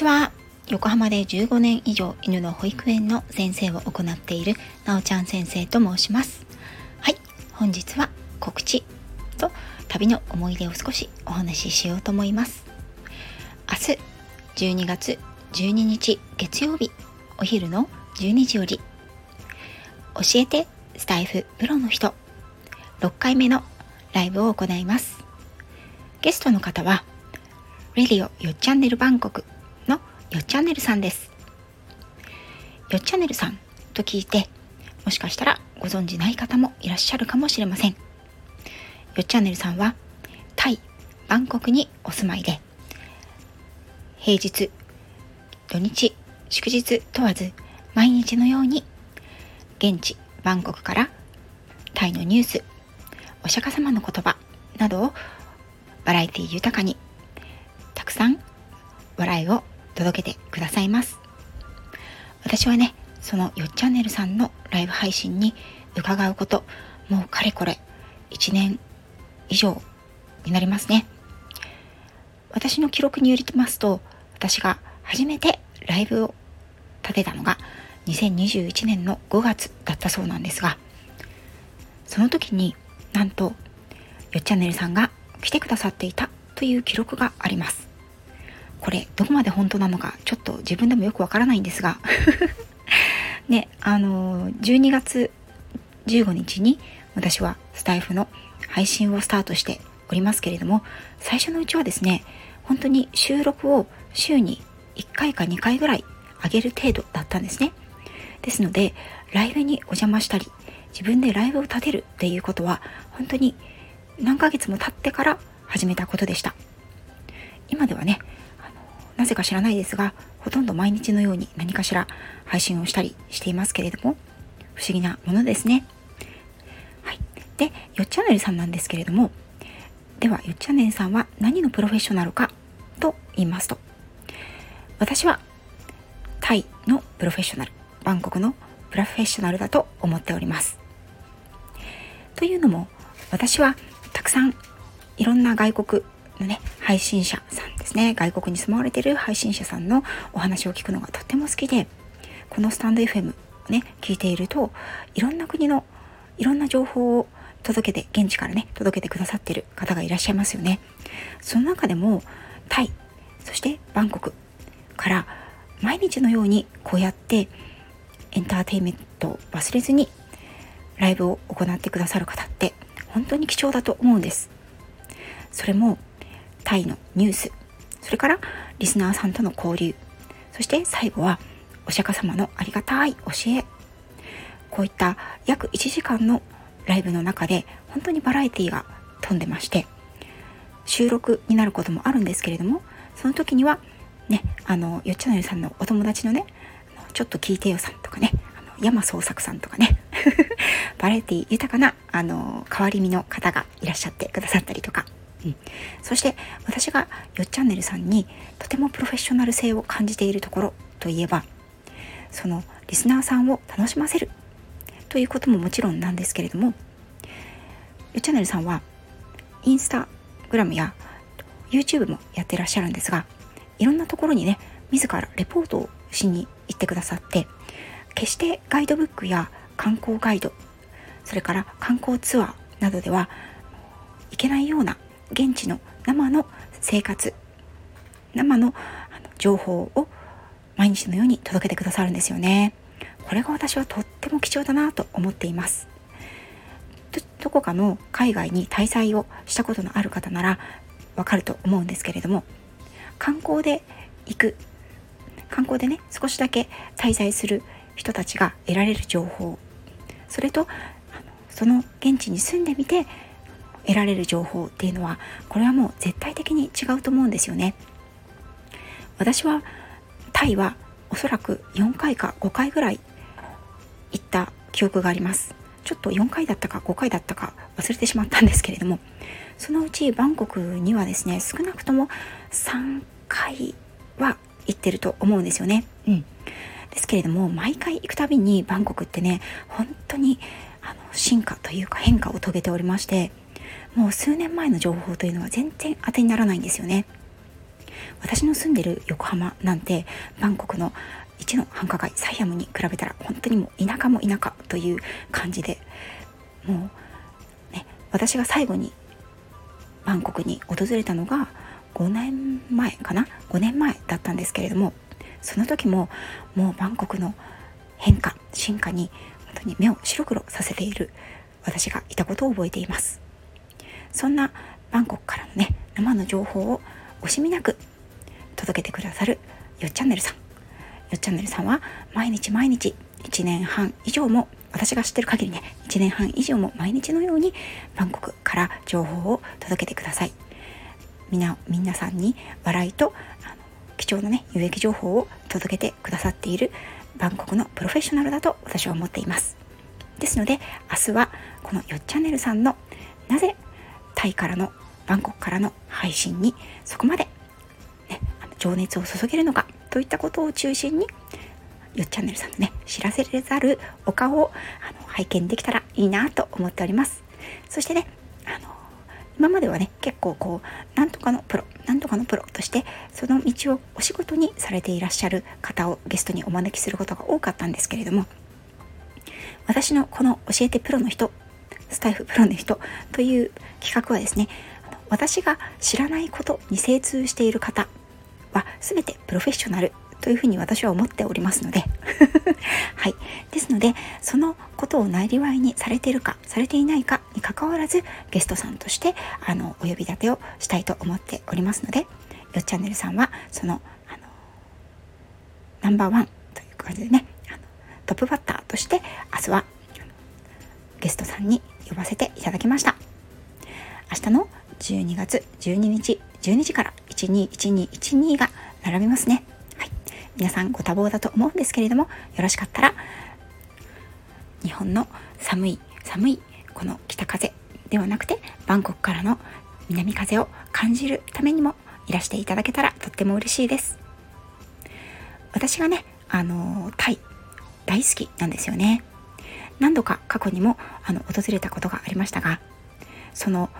ちは。横浜で15年以上犬の保育園の先生を行っているなおちゃん先生と申します。はい。本日は告知と旅の思い出を少しお話ししようと思います。明日12月12日月曜日お昼の12時より教えてスタイフプロの人6回目のライブを行います。ゲストの方はレディオよっチャンネルバンコクよっチャンネルさんです。よっチャンネルさんと聞いてもしかしたらご存じない方もいらっしゃるかもしれません。よっチャンネルさんはタイバンコクにお住まいで平日土日祝日問わず毎日のように現地バンコクからタイのニュースお釈迦様の言葉などをバラエティ豊かにたくさん笑いを届けてくださいます。私はねそのよっチャンネルさんのライブ配信に伺うこともうかれこれ1年以上になりますね。私の記録によりますと私が初めてライブを立てたのが2021年の5月だったそうなんですがその時になんとよっチャンネルさんが来てくださっていたという記録があります。これどこまで本当なのかちょっと自分でもよくわからないんですが。ねあの12月15日に私はスタイフの配信をスタートしておりますけれども最初のうちはですね本当に収録を週に1回か2回ぐらい上げる程度だったんですね。ですのでライブにお邪魔したり自分でライブを立てるっていうことは本当に何ヶ月も経ってから始めたことでした。今ではねなぜか知らないですがほとんど毎日のように何かしら配信をしたりしていますけれども不思議なものですね。はい。でよっチャンネルさんなんですけれどもではよっチャンネルさんは何のプロフェッショナルかと言いますと私はタイのプロフェッショナルバンコクのプロフェッショナルだと思っております。というのも私はたくさんいろんな外国のね配信者さんですね。外国に住まわれてる配信者さんのお話を聞くのがとっても好きでこのスタンド FM をね聞いているといろんな国のいろんな情報を届けて現地からね届けてくださってる方がいらっしゃいますよね。その中でもタイそしてバンコクから毎日のようにこうやってエンターテインメントを忘れずにライブを行ってくださる方って本当に貴重だと思うんです。それもタイのニュース。それからリスナーさんとの交流。そして最後はお釈迦様のありがたい教え。こういった約1時間のライブの中で本当にバラエティが飛んでまして収録になることもあるんですけれどもその時にはねあのよっちゃのりさんのお友達のねちょっと聞いてよさんとかねあの山創作さんとかね バラエティ豊かなあの変わり身の方がいらっしゃってくださったりとか、そして私がよっチャンネルさんにとてもプロフェッショナル性を感じているところといえばそのリスナーさんを楽しませるということももちろんなんですけれどもよっチャンネルさんはインスタグラムや YouTube もやってらっしゃるんですがいろんなところにね自らレポートをしに行ってくださって決してガイドブックや観光ガイドそれから観光ツアーなどではいけないような現地の生の生活生の情報を毎日のように届けてくださるんですよね。これが私はとっても貴重だなと思っています。どこかの海外に滞在をしたことのある方ならわかると思うんですけれども観光で行く観光でね少しだけ滞在する人たちが得られる情報それとその現地に住んでみて得られる情報っていうのはこれはもう絶対的に違うと思うんですよね私はタイはおそらく4回か5回ぐらい行った記憶がありますちょっと4回だったか5回だったか忘れてしまったんですけれどもそのうちバンコクにはですね少なくとも3回は行ってると思うんですよね。うん。ですけれども、毎回行くたびにバンコクってね、本当にあの進化というか変化を遂げておりまして、もう数年前の情報というのは全然当てにならないんですよね。私の住んでる横浜なんてバンコクの一の繁華街サイアムに比べたら本当にもう田舎も田舎という感じでもうね私が最後にバンコクに訪れたのが5年前かな？5年前だったんですけれどもその時ももうバンコクの変化進化に本当に目を白黒させている私がいたことを覚えていますそんなバンコクからのね生の情報を惜しみなく届けてくださるよっチャンネルさん。よっチャンネルさんは毎日毎日1年半以上も私が知ってる限りね1年半以上も毎日のようにバンコクから情報を届けてください。みな皆さんに笑いとあの貴重なね有益情報を届けてくださっているバンコクのプロフェッショナルだと私は思っています。ですので明日はこのよっチャンネルさんのなぜタイからのバンコクからの配信にそこまで、ね、情熱を注げるのかといったことを中心によっチャンネルさんのね知らせれざるお顔をあの拝見できたらいいなと思っております。そしてねあの今まではね結構こうなんとかのプロなんとかのプロとしてその道をお仕事にされていらっしゃる方をゲストにお招きすることが多かったんですけれども私のこの教えてプロの人スタイフプロの人という企画はですね私が知らないことに精通している方は全てプロフェッショナルというふうに私は思っておりますので はい。ですのでそのことをなりわいにされているかされていないかにかかわらずゲストさんとしてあのお呼び立てをしたいと思っておりますのでよっチャンネルさんはそのあのナンバーワンという感じでねトップバッターとして明日はゲストさんに呼ばせていただきました。明日の12月12日12時から121212が並びますね。はい。皆さんご多忙だと思うんですけれどもよろしかったら日本の寒い寒いこの北風ではなくてバンコクからの南風を感じるためにもいらしていただけたらとっても嬉しいです。私がねあのタイ大好きなんですよね。何度か過去にもあの訪れたことがありましたがその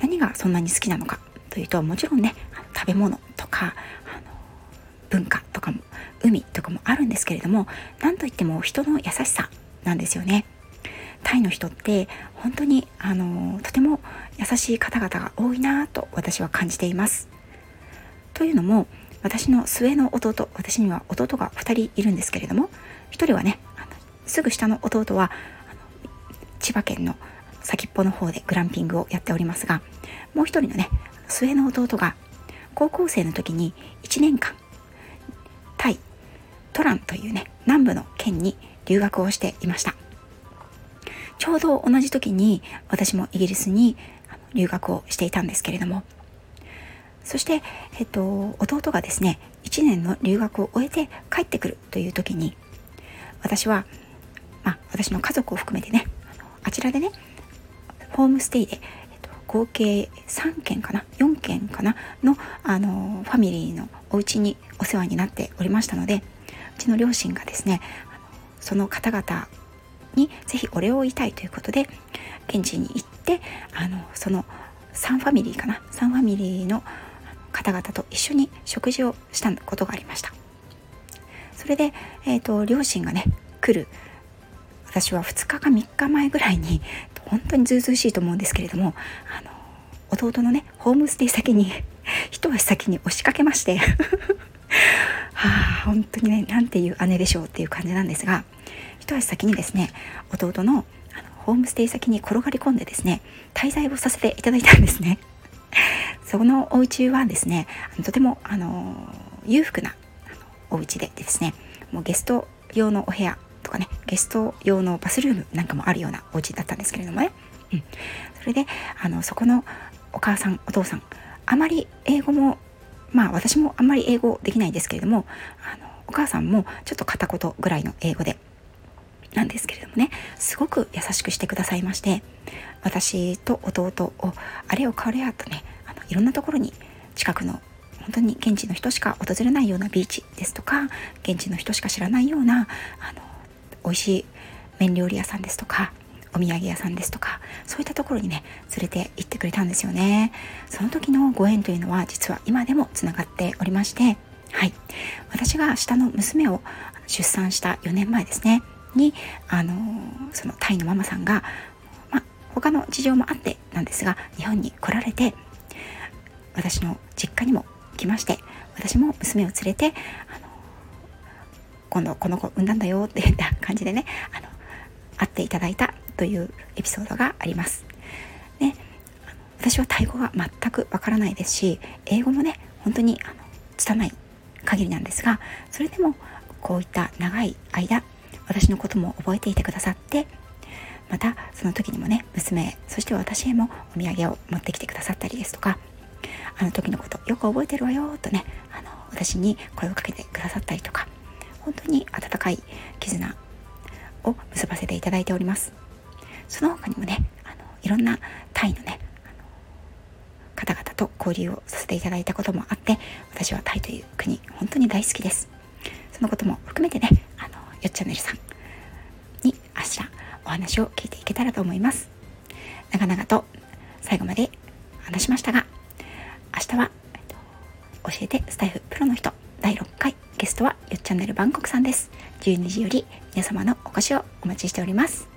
何がそんなに好きなのかというともちろんね食べ物とか文化とかも海とかもあるんですけれども何といっても人の優しさなんですよね。タイの人って本当にあのとても優しい方々が多いなと私は感じています。というのも私の末の弟私には弟が2人いるんですけれども1人はねすぐ下の弟は千葉県の先っぽの方でグランピングをやっておりますがもう1人のね末の弟が高校生の時に1年間タイトランというね南部の県に留学をしていました。ちょうど同じ時に私もイギリスに留学をしていたんですけれどもそして、えっと、弟がですね1年の留学を終えて帰ってくるという時に私は、まあ、私の家族を含めてねあちらでねホームステイで、えっと、合計3件かな4件かなのあのファミリーのお家にお世話になっておりましたのでうちの両親がですねその方々にぜひお礼を言いたいということで現地に行ってあのその3ファミリーかな3ファミリーの方々と一緒に食事をしたことがありました。それで、えーと、両親がね来る私は2日か3日前ぐらいに本当にずうずうしいと思うんですけれどもあの弟のねホームステイ先に 一足先に押しかけまして はあ本当にねなんていう姉でしょうっていう感じなんですが一足先にですね弟のあのホームステイ先に転がり込んでですね滞在をさせていただいたんですね。そのお家はですねとてもあの裕福なお家でですねもうゲスト用のお部屋かねゲスト用のバスルームなんかもあるようなお家だったんですけれどもね、うん、それであのそこのお母さんお父さんあまり英語もまあ私もあんまり英語できないですけれどもあのお母さんもちょっと片言ぐらいの英語でなんですけれどもねすごく優しくしてくださいまして私と弟をあれをこれやとねあのいろんなところに近くの本当に現地の人しか訪れないようなビーチですとか現地の人しか知らないようなあの美味しい麺料理屋さんですとかお土産屋さんですとかそういったところにね連れて行ってくれたんですよね。その時のご縁というのは実は今でもつながっておりましてはい。私が下の娘を出産した4年前ですね。にあのそのタイのママさんが、まあ、他の事情もあってなんですが日本に来られて私の実家にも来まして私も娘を連れてあ今度この子産んだんだよっていった感じでねあの会っていただいたというエピソードがあります。ね、私はタイ語が全くわからないですし英語もね本当にあの拙い限りなんですがそれでもこういった長い間私のことも覚えていてくださってまたその時にもね娘そして私へもお土産を持ってきてくださったりですとかあの時のことよく覚えてるわよとねあの私に声をかけてくださったりとか本当に温かい絆を結ばせていただいております。その他にもねあのいろんなタイのね方々と交流をさせていただいたこともあって私はタイという国本当に大好きです。そのことも含めてねあのよっちゃねるさんに明日お話を聞いていけたらと思います。長々と最後まで話しましたが明日は、えっと、教えてスタイフプロの人第6回ゲストはよっチャンネルバンコクさんです。12時より皆様のお越しをお待ちしております。